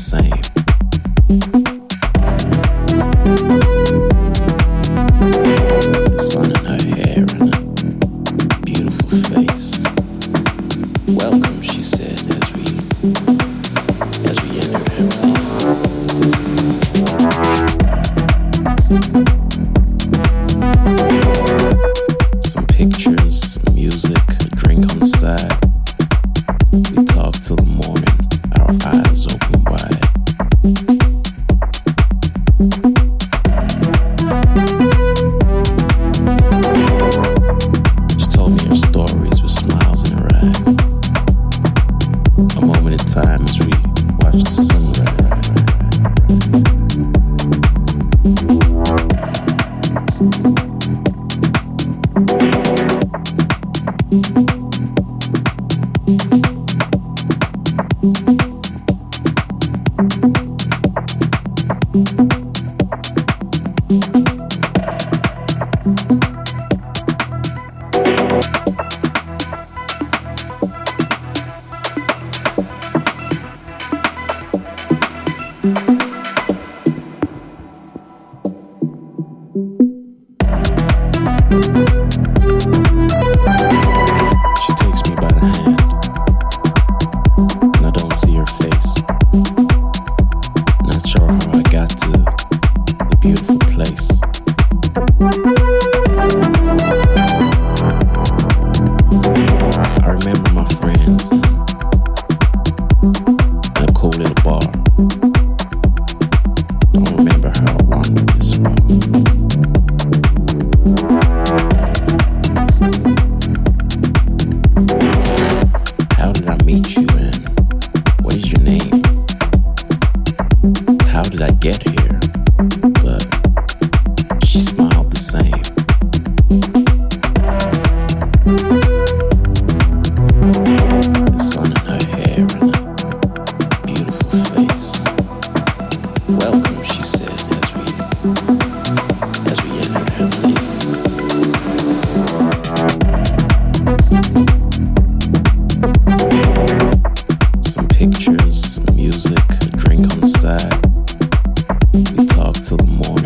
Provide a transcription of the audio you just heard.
We till the morning.